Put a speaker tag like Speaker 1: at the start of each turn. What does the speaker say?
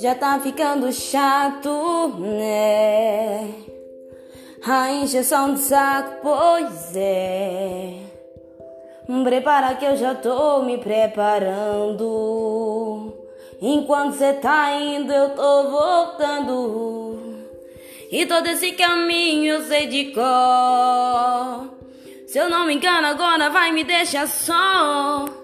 Speaker 1: Já tá ficando chato, né? A injeção de saco, pois é. Prepara que eu já tô me preparando. Enquanto cê tá indo, eu tô voltando. E todo esse caminho eu sei de cor. Se eu não me engano, agora vai me deixar só.